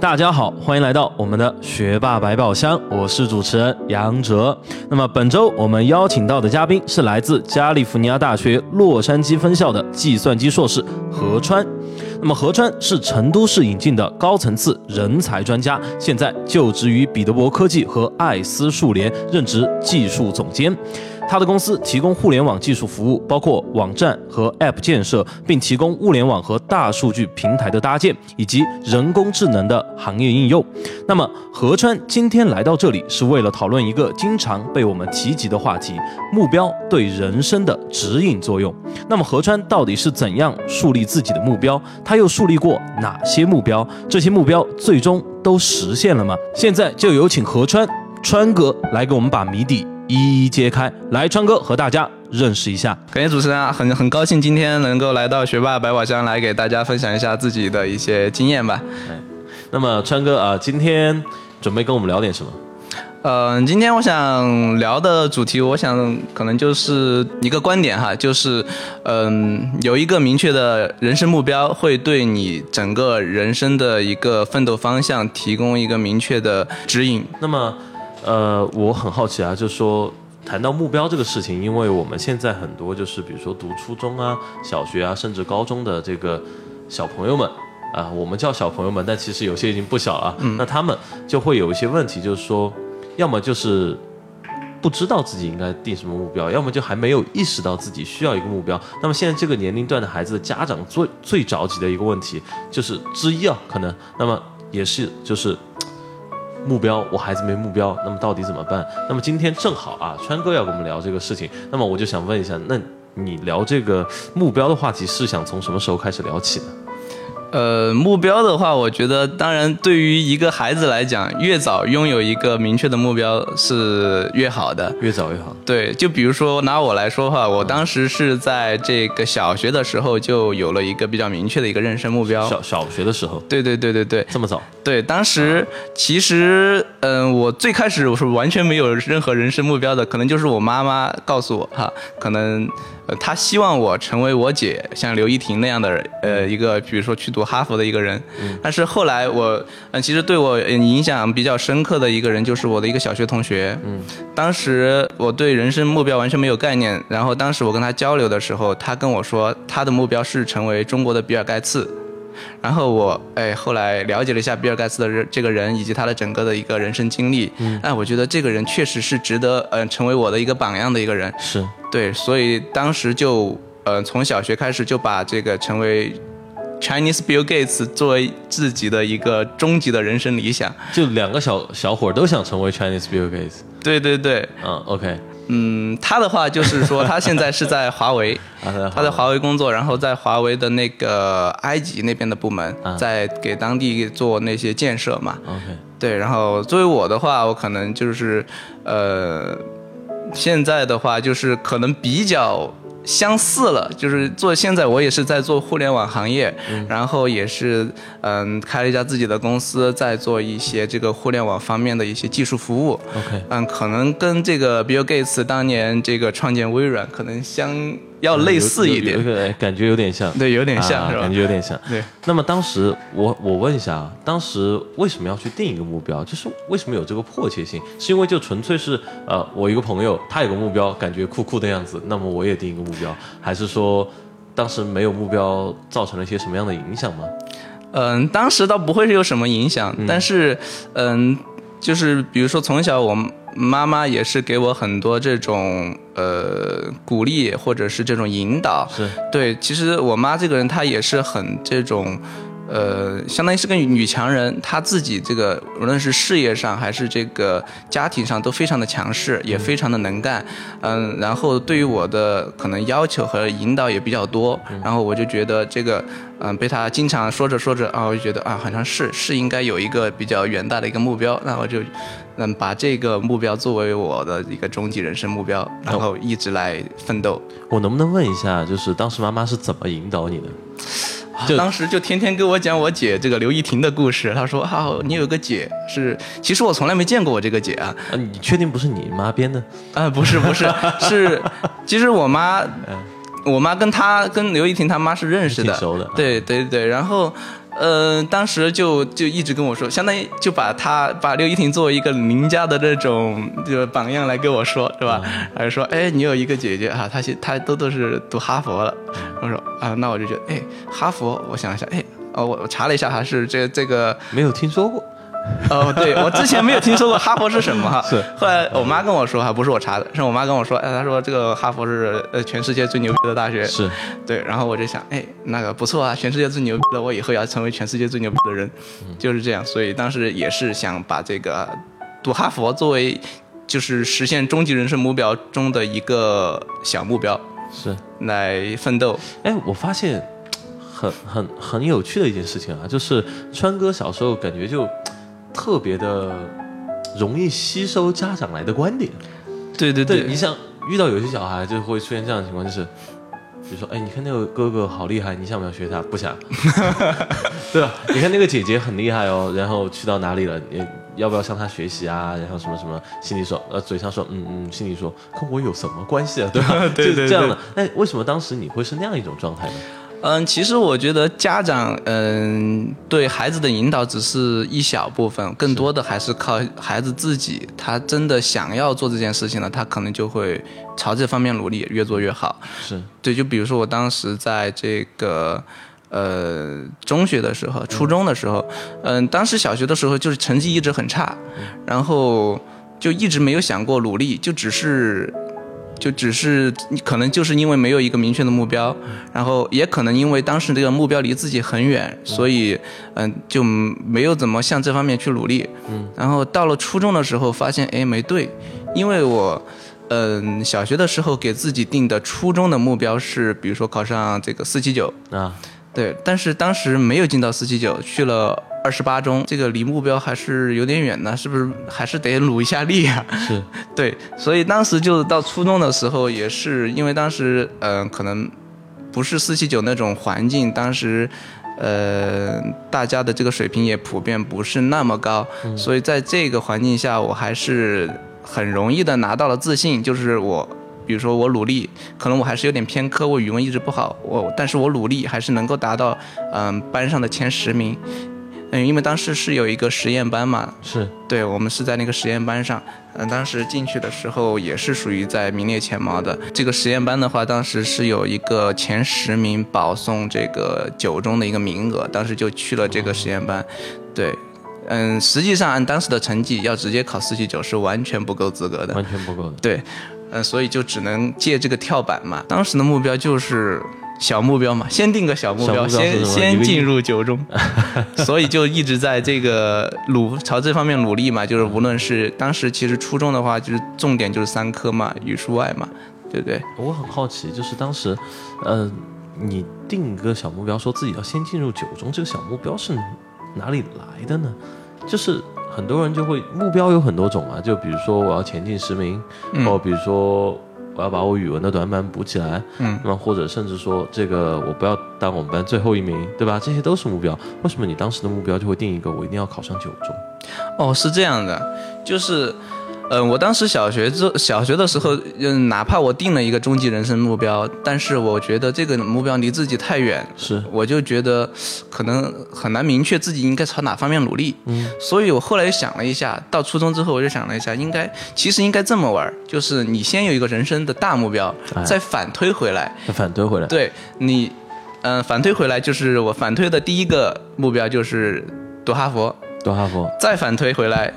大家好，欢迎来到我们的学霸百宝箱，我是主持人杨哲。那么本周我们邀请到的嘉宾是来自加利福尼亚大学洛杉矶分校的计算机硕士何川。那么何川是成都市引进的高层次人才专家，现在就职于彼得博科技和艾思数联，任职技术总监。他的公司提供互联网技术服务，包括网站和 App 建设，并提供物联网和大数据平台的搭建，以及人工智能的行业应用。那么，何川今天来到这里，是为了讨论一个经常被我们提及的话题——目标对人生的指引作用。那么，何川到底是怎样树立自己的目标？他又树立过哪些目标？这些目标最终都实现了吗？现在就有请何川川哥来给我们把谜底。一一揭开，来川哥和大家认识一下。感谢主持人啊，很很高兴今天能够来到学霸百宝箱来给大家分享一下自己的一些经验吧。那么川哥啊，今天准备跟我们聊点什么？嗯，今天我想聊的主题，我想可能就是一个观点哈，就是嗯，有一个明确的人生目标，会对你整个人生的一个奋斗方向提供一个明确的指引。那么。呃，我很好奇啊，就是说谈到目标这个事情，因为我们现在很多就是比如说读初中啊、小学啊，甚至高中的这个小朋友们啊，我们叫小朋友们，但其实有些已经不小了。那他们就会有一些问题，就是说，要么就是不知道自己应该定什么目标，要么就还没有意识到自己需要一个目标。那么现在这个年龄段的孩子的家长最最着急的一个问题就是之一啊，可能那么也是就是。目标，我孩子没目标，那么到底怎么办？那么今天正好啊，川哥要跟我们聊这个事情，那么我就想问一下，那你聊这个目标的话题是想从什么时候开始聊起呢？呃，目标的话，我觉得当然对于一个孩子来讲，越早拥有一个明确的目标是越好的，越早越好。对，就比如说拿我来说的话，我当时是在这个小学的时候就有了一个比较明确的一个人生目标。小小学的时候？对对对对对，这么早？对，当时其实嗯，我最开始我是完全没有任何人生目标的，可能就是我妈妈告诉我哈，可能。呃，他希望我成为我姐像刘亦婷那样的呃一个，比如说去读哈佛的一个人。但是后来我，嗯，其实对我影响比较深刻的一个人就是我的一个小学同学。嗯，当时我对人生目标完全没有概念，然后当时我跟他交流的时候，他跟我说他的目标是成为中国的比尔盖茨。然后我哎，后来了解了一下比尔盖茨的人这个人以及他的整个的一个人生经历，嗯哎，我觉得这个人确实是值得嗯成为我的一个榜样的一个人。是对，所以当时就呃从小学开始就把这个成为 Chinese Bill Gates 作为自己的一个终极的人生理想。就两个小小伙都想成为 Chinese Bill Gates。对对对，嗯，OK。嗯，他的话就是说，他现在是 在华为，他在华为工作，然后在华为的那个埃及那边的部门，在给当地做那些建设嘛。OK，对，然后作为我的话，我可能就是，呃，现在的话就是可能比较。相似了，就是做现在我也是在做互联网行业，然后也是嗯开了一家自己的公司，在做一些这个互联网方面的一些技术服务。OK，嗯，可能跟这个 Bill Gates 当年这个创建微软可能相。要类似一点，对感觉有点像，对，有点像，感觉有点像。对，那么当时我我问一下啊，当时为什么要去定一个目标？就是为什么有这个迫切性？是因为就纯粹是呃，我一个朋友他有个目标，感觉酷酷的样子，那么我也定一个目标，还是说当时没有目标造成了一些什么样的影响吗？嗯，当时倒不会是有什么影响，但是嗯，就是比如说从小我。妈妈也是给我很多这种呃鼓励，或者是这种引导。是对，其实我妈这个人她也是很这种，呃，相当于是个女强人，她自己这个无论是事业上还是这个家庭上都非常的强势，也非常的能干，嗯，然后对于我的可能要求和引导也比较多，然后我就觉得这个，嗯，被她经常说着说着啊，我就觉得啊，好像是是应该有一个比较远大的一个目标，那我就，嗯，把这个目标作为我的一个终极人生目标，然后一直来奋斗。我能不能问一下，就是当时妈妈是怎么引导你的？就当时就天天跟我讲我姐这个刘亦婷的故事。她说：“啊，你有个姐是，其实我从来没见过我这个姐啊。啊，你确定不是你妈编的？啊，不是不是，是，其实我妈，我妈跟她跟刘亦婷她妈是认识的，挺熟的对对对，然后。呃，当时就就一直跟我说，相当于就把他把刘亦婷作为一个邻家的这种就榜样来跟我说，是吧？还是说，哎，你有一个姐姐啊，她现她都都是读哈佛了。我说啊，那我就觉得，哎，哈佛，我想一下，哎，哦，我我查了一下，还是这这个没有听说过。哦，对我之前没有听说过哈佛是什么哈，是后来我妈跟我说哈，不是我查的，是我妈跟我说，哎，她说这个哈佛是呃全世界最牛逼的大学，是对，然后我就想，哎，那个不错啊，全世界最牛逼的，我以后要成为全世界最牛逼的人，就是这样，所以当时也是想把这个读哈佛作为就是实现终极人生目标中的一个小目标，是来奋斗。哎，我发现很很很有趣的一件事情啊，就是川哥小时候感觉就。特别的容易吸收家长来的观点，对对对，你像遇到有些小孩就会出现这样的情况，就是比如说，哎，你看那个哥哥好厉害，你想不想学他？不想，对吧？你看那个姐姐很厉害哦，然后去到哪里了？你要不要向他学习啊？然后什么什么，心里说，呃，嘴上说，嗯嗯，心里说，跟我有什么关系啊？对吧？对 对，这样的。那为什么当时你会是那样一种状态呢？嗯，其实我觉得家长嗯对孩子的引导只是一小部分，更多的还是靠孩子自己。他真的想要做这件事情了，他可能就会朝这方面努力，越做越好。是对，就比如说我当时在这个呃中学的时候，初中的时候，嗯，当时小学的时候就是成绩一直很差，然后就一直没有想过努力，就只是。就只是你可能就是因为没有一个明确的目标，然后也可能因为当时这个目标离自己很远，所以嗯就没有怎么向这方面去努力。嗯，然后到了初中的时候发现哎没对，因为我嗯小学的时候给自己定的初中的目标是比如说考上这个四七九啊，对，但是当时没有进到四七九，去了。二十八中，这个离目标还是有点远呢，是不是？还是得努一下力啊？是，对，所以当时就到初中的时候，也是因为当时，嗯，可能不是四七九那种环境，当时，呃，大家的这个水平也普遍不是那么高，所以在这个环境下，我还是很容易的拿到了自信，就是我。比如说我努力，可能我还是有点偏科，我语文一直不好，我但是我努力还是能够达到，嗯，班上的前十名。嗯，因为当时是有一个实验班嘛，是对，我们是在那个实验班上，嗯，当时进去的时候也是属于在名列前茅的。这个实验班的话，当时是有一个前十名保送这个九中的一个名额，当时就去了这个实验班。对，嗯，实际上按当时的成绩，要直接考四七九是完全不够资格的，完全不够的。对，嗯，所以就只能借这个跳板嘛。当时的目标就是。小目标嘛，先定个小目标，先先进入九中，所以就一直在这个努朝这方面努力嘛。就是无论是当时其实初中的话，就是重点就是三科嘛，语数外嘛，对不对？我很好奇，就是当时，呃，你定一个小目标，说自己要先进入九中，这个小目标是哪里来的呢？就是很多人就会目标有很多种啊，就比如说我要前进十名，或比如说。我要把我语文的短板补起来，嗯，那么或者甚至说这个我不要当我们班最后一名，对吧？这些都是目标。为什么你当时的目标就会定一个我一定要考上九中？哦，是这样的，就是。嗯，我当时小学这小学的时候，嗯，哪怕我定了一个终极人生目标，但是我觉得这个目标离自己太远，是，我就觉得可能很难明确自己应该朝哪方面努力。嗯，所以我后来想了一下，到初中之后我就想了一下，应该其实应该这么玩，就是你先有一个人生的大目标，再反推回来，反推回来，对你，嗯，反推回来就是我反推的第一个目标就是读哈佛，读哈佛，再反推回来。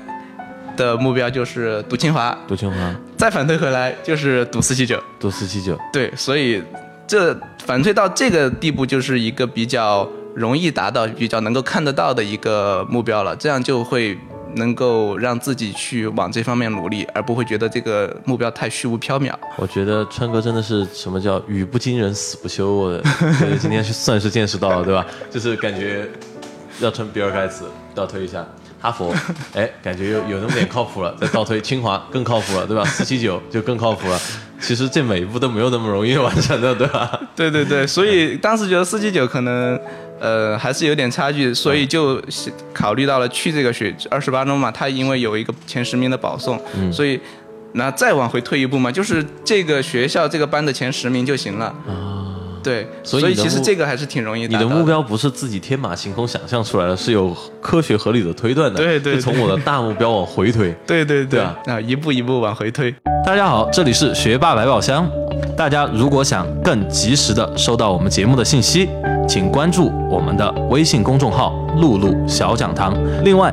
的目标就是读清华，读清华，再反推回来就是读四七九，读四七九。对，所以这反推到这个地步就是一个比较容易达到、比较能够看得到的一个目标了，这样就会能够让自己去往这方面努力，而不会觉得这个目标太虚无缥缈。我觉得川哥真的是什么叫语不惊人死不休，我觉得 今天是算是见识到了，对吧？就是感觉要成比尔盖茨，倒推一下。哈佛，哎，感觉有有那么点靠谱了，再倒推清华更靠谱了，对吧？四七九就更靠谱了。其实这每一步都没有那么容易完成的，对吧？对对对，所以当时觉得四七九可能，呃，还是有点差距，所以就考虑到了去这个学二十八中嘛，他因为有一个前十名的保送，所以那再往回退一步嘛，就是这个学校这个班的前十名就行了。啊。对，所以其实这个还是挺容易的。你的目标不是自己天马行空想象出来的，是有科学合理的推断的。对对，从我的大目标往回推。对对对啊，一步一步往回推。大家好，这里是学霸百宝箱。大家如果想更及时的收到我们节目的信息，请关注我们的微信公众号“露露小讲堂”。另外。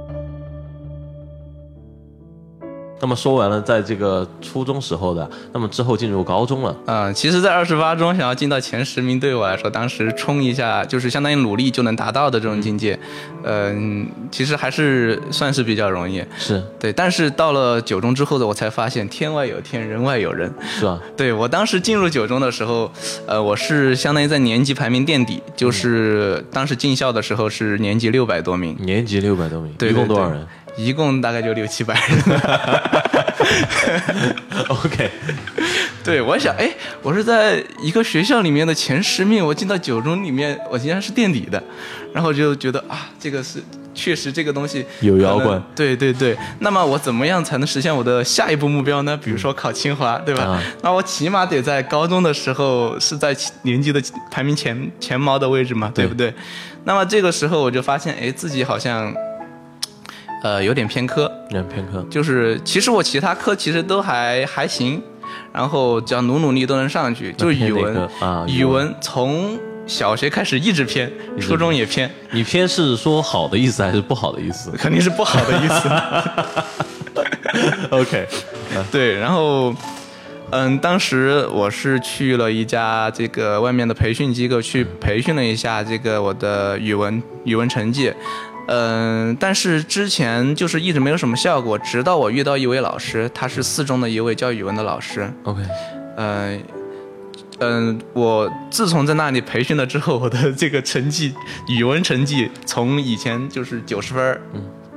那么说完了，在这个初中时候的，那么之后进入高中了。嗯，其实，在二十八中想要进到前十名，对我来说，当时冲一下就是相当于努力就能达到的这种境界。嗯，其实还是算是比较容易。是对，但是到了九中之后的，我才发现天外有天，人外有人。是吧？对我当时进入九中的时候，呃，我是相当于在年级排名垫底，就是当时进校的时候是年级六百多名。年级六百多名，对，一共多少人？一共大概就六七百人。OK，对，我想，哎，我是在一个学校里面的前十名，我进到九中里面，我竟然是垫底的，然后就觉得啊，这个是确实这个东西有摇滚。对对对，那么我怎么样才能实现我的下一步目标呢？比如说考清华，对吧？那我起码得在高中的时候是在年级的排名前前茅的位置嘛，对不对？那么这个时候我就发现，哎，自己好像。呃，有点偏科，有点偏科，就是其实我其他科其实都还还行，然后只要努努力都能上去。就语文啊，语文从小学开始一直偏，初中也偏。你偏是说好的意思还是不好的意思？肯定是不好的意思。OK，对，然后嗯，当时我是去了一家这个外面的培训机构去培训了一下这个我的语文语文成绩。嗯，但是之前就是一直没有什么效果，直到我遇到一位老师，他是四中的一位教语文的老师。OK，嗯嗯，我自从在那里培训了之后，我的这个成绩，语文成绩从以前就是九十分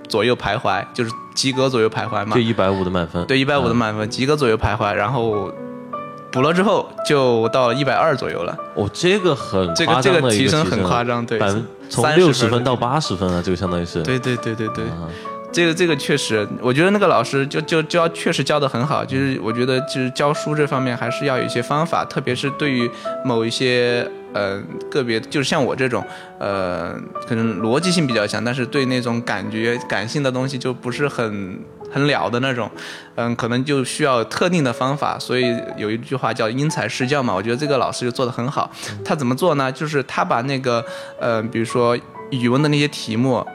左右徘徊，就是及格左右徘徊嘛。就一百五的满分。对，一百五的满分，及格左右徘徊，然后。补了之后就到一百二左右了。哦，这个很这个这个提升很夸张，对，从六十分到八十分啊，这个相当于是。对对对对对，这个这个确实，我觉得那个老师就就教确实教的很好，就是我觉得就是教书这方面还是要有一些方法，特别是对于某一些呃个别，就是像我这种呃可能逻辑性比较强，但是对那种感觉感性的东西就不是很。很了的那种，嗯，可能就需要特定的方法，所以有一句话叫因材施教嘛。我觉得这个老师就做的很好。他怎么做呢？就是他把那个，呃，比如说语文的那些题目，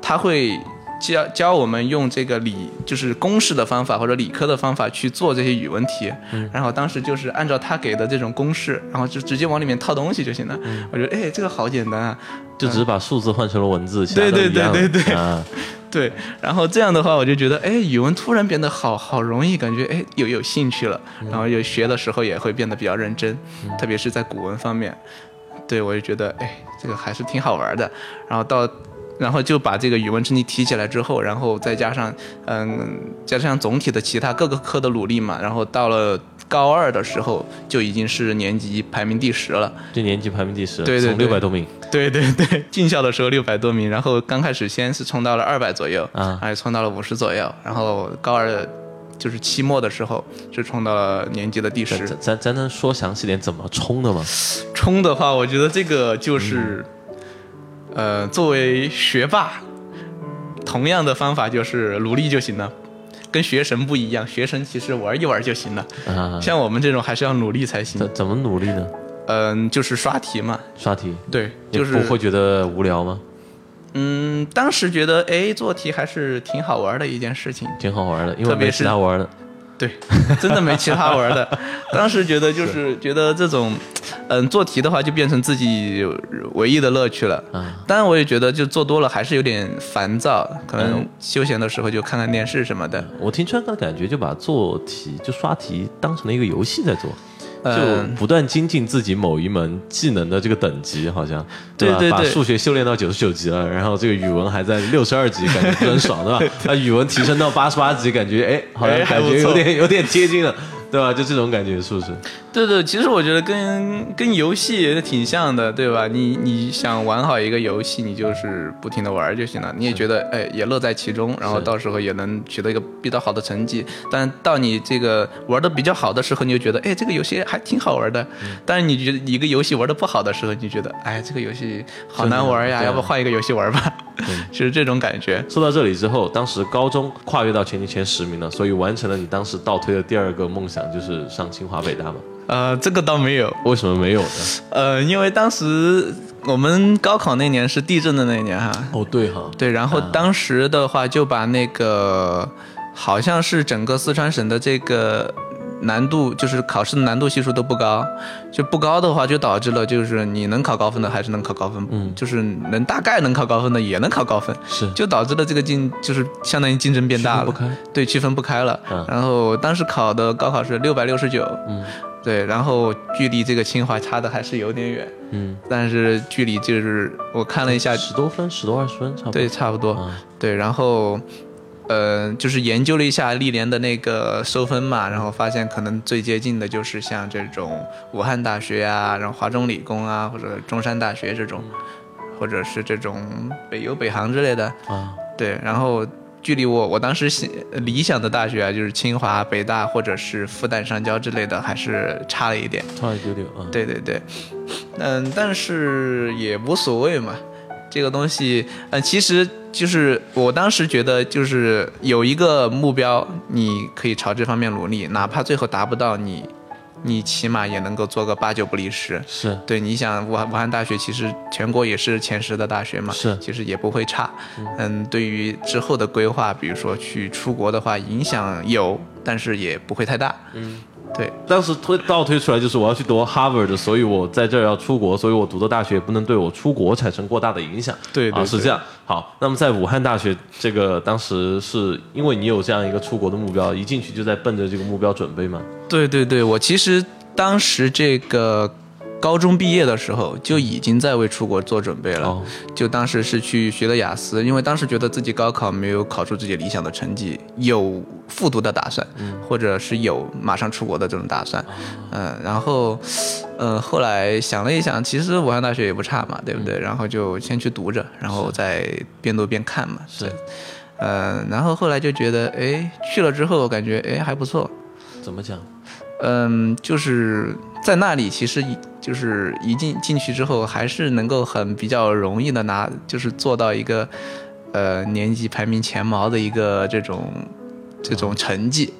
他会教教我们用这个理，就是公式的方法或者理科的方法去做这些语文题。然后当时就是按照他给的这种公式，然后就直接往里面套东西就行了。我觉得，哎，这个好简单啊，就只是把数字换成了文字，对对对对对啊。对，然后这样的话，我就觉得，哎，语文突然变得好好容易，感觉哎有有兴趣了，然后又学的时候也会变得比较认真，特别是在古文方面，对我就觉得，哎，这个还是挺好玩的。然后到，然后就把这个语文成绩提起来之后，然后再加上，嗯，加上总体的其他各个科的努力嘛，然后到了。高二的时候就已经是年级排名第十了，就年级排名第十，对对，六百多名，对对对，进校的时候六百多名，然后刚开始先是冲到了二百左右，啊，还冲到了五十左右，然后高二就是期末的时候是冲到了年级的第十。咱咱能说详细点怎么冲的吗？冲的话，我觉得这个就是，呃，作为学霸。同样的方法就是努力就行了，跟学神不一样，学神其实玩一玩就行了，啊，像我们这种还是要努力才行。怎怎么努力呢？嗯，就是刷题嘛，刷题，对，就是不会觉得无聊吗？嗯，当时觉得哎，做题还是挺好玩的一件事情。挺好玩的，因为没特别是其他玩的。对，真的没其他玩的。当时觉得就是觉得这种，嗯，做题的话就变成自己唯一的乐趣了。啊当然，我也觉得就做多了还是有点烦躁，可能嗯休闲的时候就看看电视什么的。我听川哥的感觉，就把做题就刷题当成了一个游戏在做，就嗯不断精进自己某一门技能的这个等级，好像吧？对对对把数学修炼到九十九级了，然后这个语文还在六十二级，感觉很爽，对吧？把 语文提升到八十八级，感觉哎，好像感觉有点有点接近了，对吧？就这种感觉，是不是？对对，其实我觉得跟跟游戏也挺像的，对吧？你你想玩好一个游戏，你就是不停的玩就行了。你也觉得哎也乐在其中，然后到时候也能取得一个比较好的成绩。但到你这个玩的比较好的时候，你就觉得哎这个游戏还挺好玩的。嗯但是你觉得一个游戏玩的不好的时候，你就觉得哎这个游戏好难玩呀，要不换一个游戏玩吧？就 是这种感觉。说到这里之后，当时高中跨越到全年前十名了，所以完成了你当时倒推的第二个梦想，就是上清华北大嘛？呃，这个倒没有，为什么没有呢？呃，因为当时我们高考那年是地震的那一年哈。哦，对哈，对，然后当时的话就把那个好像是整个四川省的这个难度，就是考试的难度系数都不高，就不高的话，就导致了就是你能考高分的还是能考高分，嗯。就是能大概能考高分的也能考高分，是。就导致了这个竞就是相当于竞争变大了，对，区分不开了。嗯。然后当时考的高考是六百六十九，嗯。对，然后距离这个清华差的还是有点远，嗯，但是距离就是我看了一下，十多分，十多二十分，差不多。对，差不多。啊对，然后，呃，就是研究了一下历年的那个收分嘛，然后发现可能最接近的就是像这种武汉大学啊，然后华中理工啊，或者中山大学这种，或者是这种北邮、北航之类的。啊，对，然后距离我我当时想理想的大学啊，就是清华、北大或者是复旦、上交之类的，还是差了一点。差一丢丢啊。对对对，嗯，但是也无所谓嘛，这个东西，嗯，其实就是我当时觉得，就是有一个目标，你可以朝这方面努力，哪怕最后达不到你，你起码也能够做个八九不离十。是对，你想武汉武汉大学其实全国也是前十的大学嘛，是其实也不会差。嗯，对于之后的规划，比如说去出国的话，影响有，但是也不会太大。嗯，对，当时推倒推出来就是我要去读 Harvard，所以我在这儿要出国，所以我读的大学不能对我出国产生过大的影响。啊，对对对是这样。好，那么在武汉大学这个当时是因为你有这样一个出国的目标，一进去就在奔着这个目标准备吗？对对对，我其实当时这个高中毕业的时候就已经在为出国做准备了。哦，就当时是去学的雅思，因为当时觉得自己高考没有考出自己理想的成绩，有复读的打算，或者是有马上出国的这种打算。嗯，然后，呃，后来想了一想，其实武汉大学也不差嘛，对不对？然后就先去读着，然后再边读边看嘛。是对，呃，然后后来就觉得，哎，去了之后感觉哎还不错。怎么讲？嗯，就是在那里，其实一就是一进进去之后，还是能够很比较容易的拿，就是做到一个，呃，年级排名前茅的一个这种这种成绩。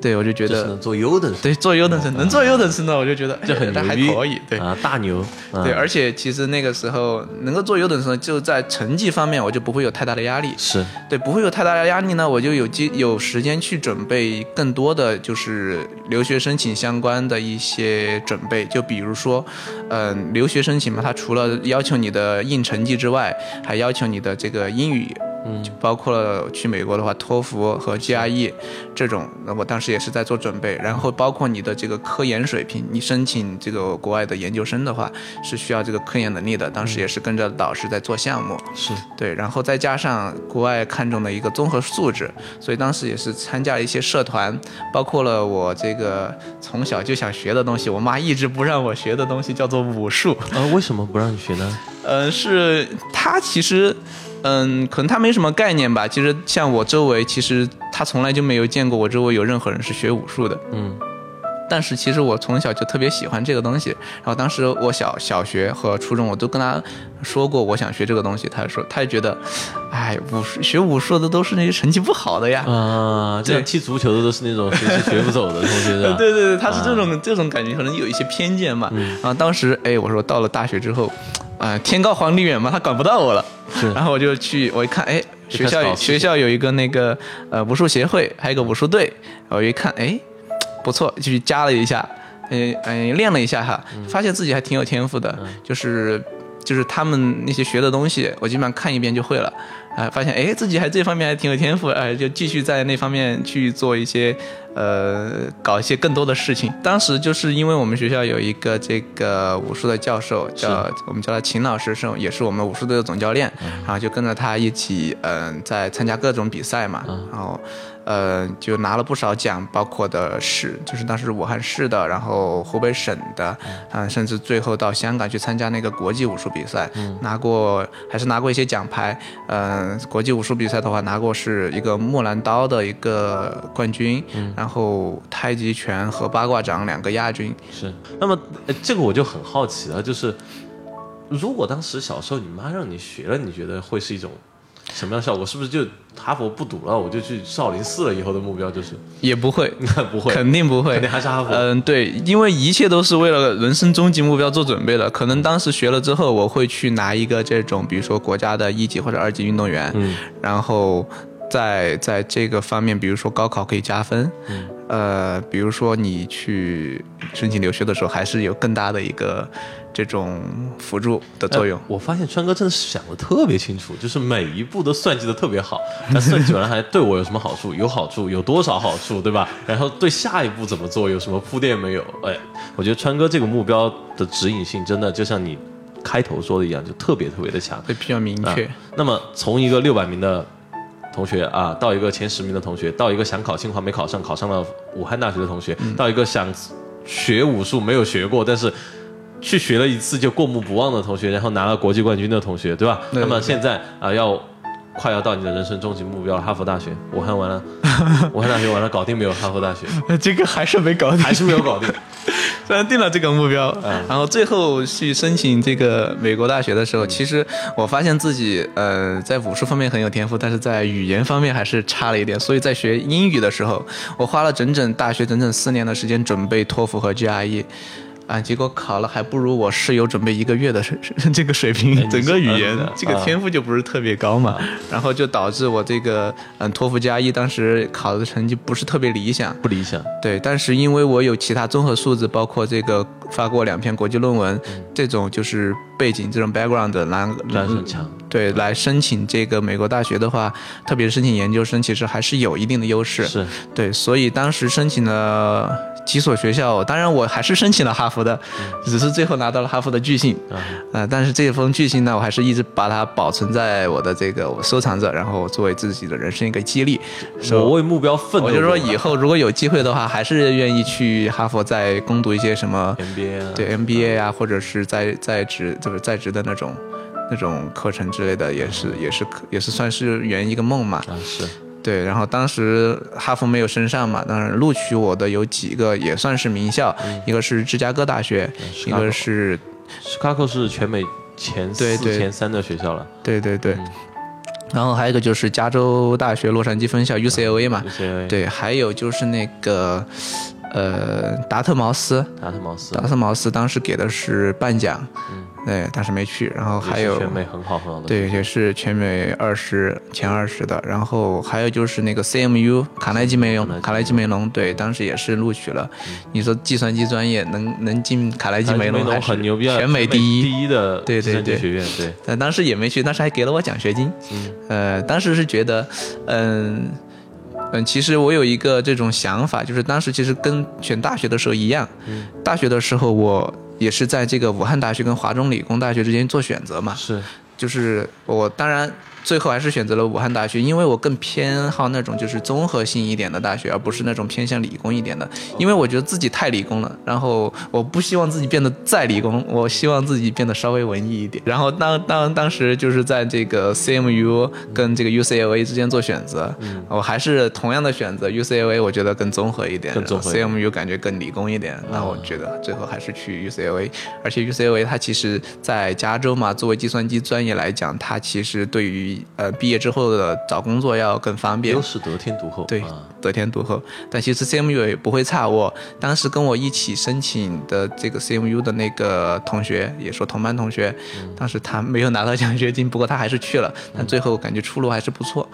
对我就觉得，做优等生，对做优等生能做优等生呢，我就觉得这很牛逼，还可以。对，啊，大牛。啊对，而且其实那个时候能够做优等生，就在成绩方面我就不会有太大的压力。是对，不会有太大的压力呢，我就有机有时间去准备更多的就是留学申请相关的一些准备，就比如说，嗯、留学申请嘛，它除了要求你的硬成绩之外，还要求你的这个英语。嗯就包括了去美国的话，托福和 GRE 这种，那我当时也是在做准备。然后包括你的这个科研水平，你申请这个国外的研究生的话，是需要这个科研能力的。当时也是跟着导师在做项目。是对，然后再加上国外看重的一个综合素质，所以当时也是参加了一些社团，包括了我这个从小就想学的东西，我妈一直不让我学的东西叫做武术。呃，为什么不让你学呢？呃，是她其实，嗯，可能他没什么概念吧。其实像我周围，其实他从来就没有见过我周围有任何人是学武术的。嗯，但是其实我从小就特别喜欢这个东西。然后当时我小小学和初中我都跟他说过我想学这个东西，他说他也觉得，哎，武术学武术的都是那些成绩不好的呀。啊，这样踢足球的都是那种学习学不走的 同学？对对对，他是这种、这种感觉，可能有一些偏见嘛。然后当时哎，我说到了大学之后，啊、天高皇帝远嘛，他管不到我了。是。然后我就去，我一看，哎，学校学校有一个那个呃武术协会，还有一个武术队，我一看，哎，不错，就去加了一下，呃呃练了一下哈，发现自己还挺有天赋的，就是就是他们那些学的东西，我基本上看一遍就会了。啊、发现哎，自己还这方面还挺有天赋，哎、就继续在那方面去做一些，呃，搞一些更多的事情。当时就是因为我们学校有一个这个武术的教授，叫我们叫他秦老师，是也是我们武术队的总教练，然后就跟着他一起，嗯、在参加各种比赛嘛，然后。呃，就拿了不少奖，包括的市，就是当时武汉市的，然后湖北省的，啊、甚至最后到香港去参加那个国际武术比赛，拿过还是拿过一些奖牌。呃，国际武术比赛的话，拿过是一个木兰刀的一个冠军，然后太极拳和八卦掌两个亚军。是。那么呃这个我就很好奇了，就是如果当时小时候你妈让你学了，你觉得会是一种什么样的效果？是不是就哈佛不读了，我就去少林寺了？以后的目标就是？也不会，不会，肯定不会，肯定还是哈佛嗯，对，因为一切都是为了人生终极目标做准备的。可能当时学了之后，我会去拿一个这种，比如说国家的一级或者二级运动员，嗯，然后在在这个方面，比如说高考可以加分，嗯，呃，比如说你去申请留学的时候，还是有更大的一个这种辅助的作用哎。我发现川哥真的是想的特别清楚，就是每一步都算计的特别好。那算计完还对我有什么好处？有好处，有多少好处，对吧？然后对下一步怎么做有什么铺垫没有？哎，我觉得川哥这个目标的指引性真的就像你开头说的一样，就特别特别的强。会比较明确。啊那么从一个六百名的同学啊，到一个前十名的同学，到一个想考清华没考上，考上了武汉大学的同学，嗯到一个想学武术没有学过，但是去学了一次就过目不忘的同学，然后拿了国际冠军的同学，对吧？对那么现在啊、要。快要到你的人生终极目标了，哈佛大学，武汉完了，武汉大学完了，搞定没有？哈佛大学 这个还是没搞定，还是没有搞定，虽然定了这个目标，嗯然后最后去申请这个美国大学的时候，其实我发现自己呃在武术方面很有天赋，但是在语言方面还是差了一点。所以在学英语的时候，我花了整整大学整整四年的时间准备托福和 GRE。啊，结果考了还不如我室友准备一个月的水 这个水平整个语言这个啊。天赋就不是特别高嘛，然后就导致我这个嗯托福加一当时考的成绩不是特别理想，不理想。对，但是因为我有其他综合素质，包括这个发过两篇国际论文，这种就是背景这种 background 来战胜强，对来申请这个美国大学的话，特别是申请研究生，其实还是有一定的优势。是对，所以当时申请了几所学校，当然我还是申请了哈佛的，只是最后拿到了哈佛的拒信。啊，呃，但是这封拒信呢，我还是一直把它保存在我的这个我收藏着，然后作为自己的人生一个激励。我为目标奋斗。我就说以后如果有机会的话，还是愿意去哈佛再攻读一些什么 MBA 啊，对 MBA 啊，或者是在在职就是在职的那种那种课程之类的，也是也是可也是算是圆一个梦嘛。啊是。对，然后当时哈佛没有升上嘛，当然录取我的有几个也算是名校，一个是芝加哥大学，一个是 Chicago 是全美前四对对前三的学校了。对对对，然后还有一个就是加州大学洛杉矶分校 UCLA 嘛，UCLA 对，还有就是那个呃达特茅斯，达特茅斯达特茅斯当时给的是半奖，对，但是没去。然后还有全美很好很好的。对，也是全美二十前二十的。然后还有就是那个 CMU 卡耐基梅隆，卡耐基梅隆，对，当时也是录取了。你说计算机专业能能进卡耐基卡梅梅隆还是很牛逼啊，全美第一。第一的对对对学院，对，但当时也没去，当时还给了我奖学金。嗯呃，当时是觉得，嗯。嗯，其实我有一个这种想法，就是当时其实跟选大学的时候一样，大学的时候我也是在这个武汉大学跟华中理工大学之间做选择嘛，是。就是我当然最后还是选择了武汉大学，因为我更偏好那种就是综合性一点的大学，而不是那种偏向理工一点的。因为我觉得自己太理工了，然后我不希望自己变得再理工，我希望自己变得稍微文艺一点。然后当当当时就是在这个 CMU 跟这个 UCLA 之间做选择，我还是同样的选择 UCLA，我觉得更综合一点更综合一点，CMU 感觉更理工一点。那我觉得最后还是去 UCLA，而且 UCLA 它其实在加州嘛，作为计算机专业来讲，它其实对于呃毕业之后的找工作要更方便优。势得天独厚。对啊，得天独厚，但其实 CMU 也不会差。我当时跟我一起申请的这个 CMU 的那个同学，也说同班同学，当时他没有拿到奖学金，不过他还是去了，但最后感觉出路还是不错，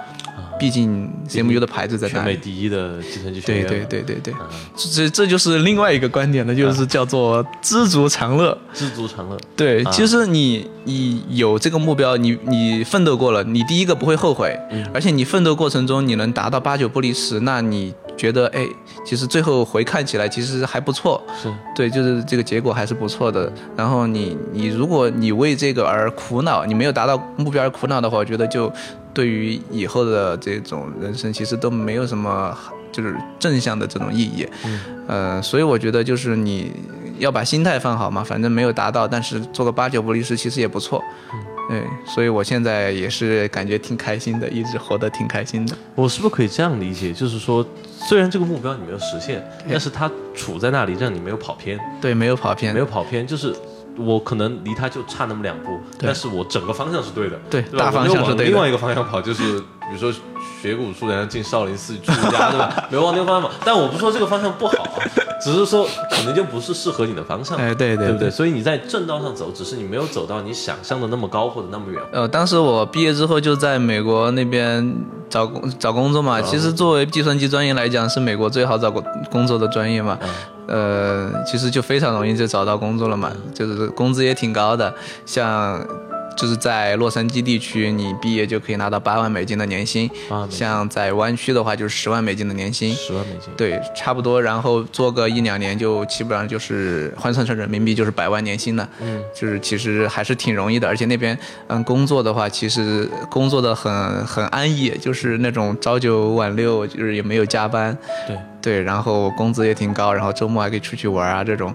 毕竟 CMU 的牌子在那全美。第一的计算机学对院。对对对对，这这就是另外一个观点了，就是叫做知足常乐。知足常乐。对，啊其实你你有这个目标，你你奋斗过了，你第一个不会后悔，而且你奋斗过程中你能达到八九不离十，那你觉得哎，其实最后回看起来其实还不错，是对，就是这个结果还是不错的。然后你你如果你为这个而苦恼，你没有达到目标而苦恼的话，我觉得就对于以后的这种人生其实都没有什么就是正向的这种意义。嗯，呃，所以我觉得就是你要把心态放好嘛，反正没有达到，但是做个八九不离十其实也不错。嗯对，所以我现在也是感觉挺开心的，一直活得挺开心的。我是不是可以这样理解？就是说，虽然这个目标你没有实现，但是它处在那里，让你没有跑偏，对，没有跑偏，没有跑偏，就是。我可能离他就差那么两步，但是我整个方向是对的，对对吧？大方向是对的我没有往另外一个方向跑，就是比如说学武术，然后进少林寺出家，对吧？没有往那个方向跑，但我不说这个方向不好啊，只是说可能就不是适合你的方向，哎对对对不对？对所以你在正道上走，只是你没有走到你想象的那么高或者那么远。呃，当时我毕业之后就在美国那边找工找工作嘛。其实作为计算机专业来讲，是美国最好找工工作的专业嘛。呃，其实就非常容易就找到工作了嘛，就是工资也挺高的，像。就是在洛杉矶地区，你毕业就可以拿到八万美金的年薪八万美，金。像在湾区的话就是十万美金的年薪，十万美金，对，差不多，然后做个一两年就基本上就是换算成人民币就是百万年薪了，嗯，就是其实还是挺容易的，而且那边嗯工作的话，其实工作的很很安逸，就是那种朝九晚六，就是也没有加班，对。对，然后工资也挺高，然后周末还可以出去玩啊这种。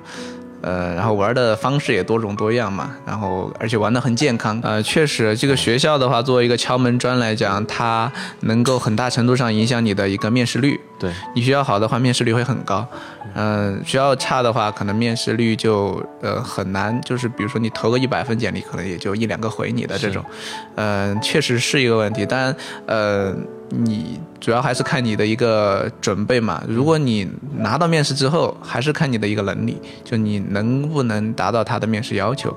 呃，然后玩的方式也多种多样嘛，然后而且玩的很健康。呃，确实，这个学校的话，作为一个敲门砖来讲，它能够很大程度上影响你的一个面试率。对，你学校好的话，面试率会很高。嗯、学校差的话，可能面试率就呃很难，就是比如说你投个一百分简历，可能也就一两个回你的这种。嗯、确实是一个问题。但，呃，你主要还是看你的一个准备嘛。如果你拿到面试之后，还是看你的一个能力，就你能不能达到他的面试要求。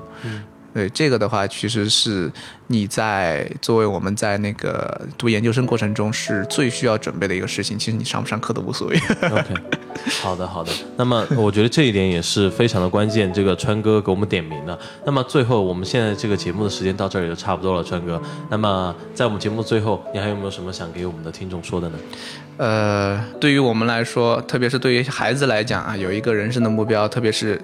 对这个的话，其实是你在作为我们在那个读研究生过程中是最需要准备的一个事情。其实你上不上课都无所谓。OK，好的好的。那么我觉得这一点也是非常的关键，这个川哥给我们点名了。那么最后我们现在这个节目的时间到这里就差不多了，川哥。那么在我们节目最后，你还有没有什么想给我们的听众说的呢？呃，对于我们来说，特别是对于孩子来讲啊，有一个人生的目标，特别是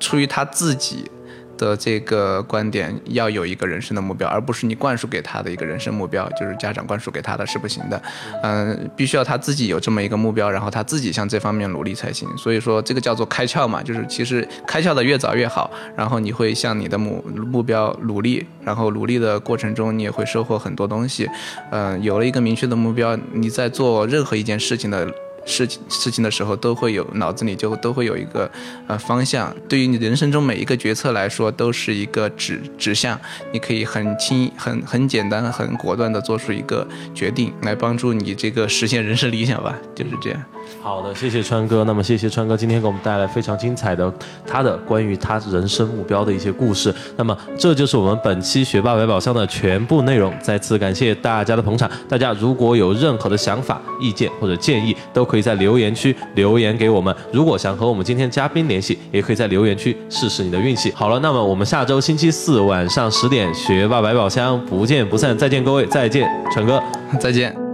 出于他自己的这个观点，要有一个人生的目标，而不是你灌输给他的一个人生目标，就是家长灌输给他的是不行的。嗯、必须要他自己有这么一个目标，然后他自己向这方面努力才行。所以说，这个叫做开窍嘛，就是其实开窍的越早越好，然后你会向你的目目标努力，然后努力的过程中，你也会收获很多东西。嗯、有了一个明确的目标，你在做任何一件事情的事情事情的时候，都会有脑子里就都会有一个呃方向。对于你人生中每一个决策来说，都是一个指指向，你可以很轻、很很简单、很果断的做出一个决定，来帮助你这个实现人生理想吧，就是这样。好的，谢谢川哥。那么谢谢川哥今天给我们带来非常精彩的他的关于他人生目标的一些故事。那么这就是我们本期学霸百宝箱的全部内容。再次感谢大家的捧场。大家如果有任何的想法、意见或者建议，都可以在留言区留言给我们。如果想和我们今天嘉宾联系，也可以在留言区试试你的运气。好了，那么我们下周星期四晚上十点学霸百宝箱不见不散。再见各位，再见川哥。再见。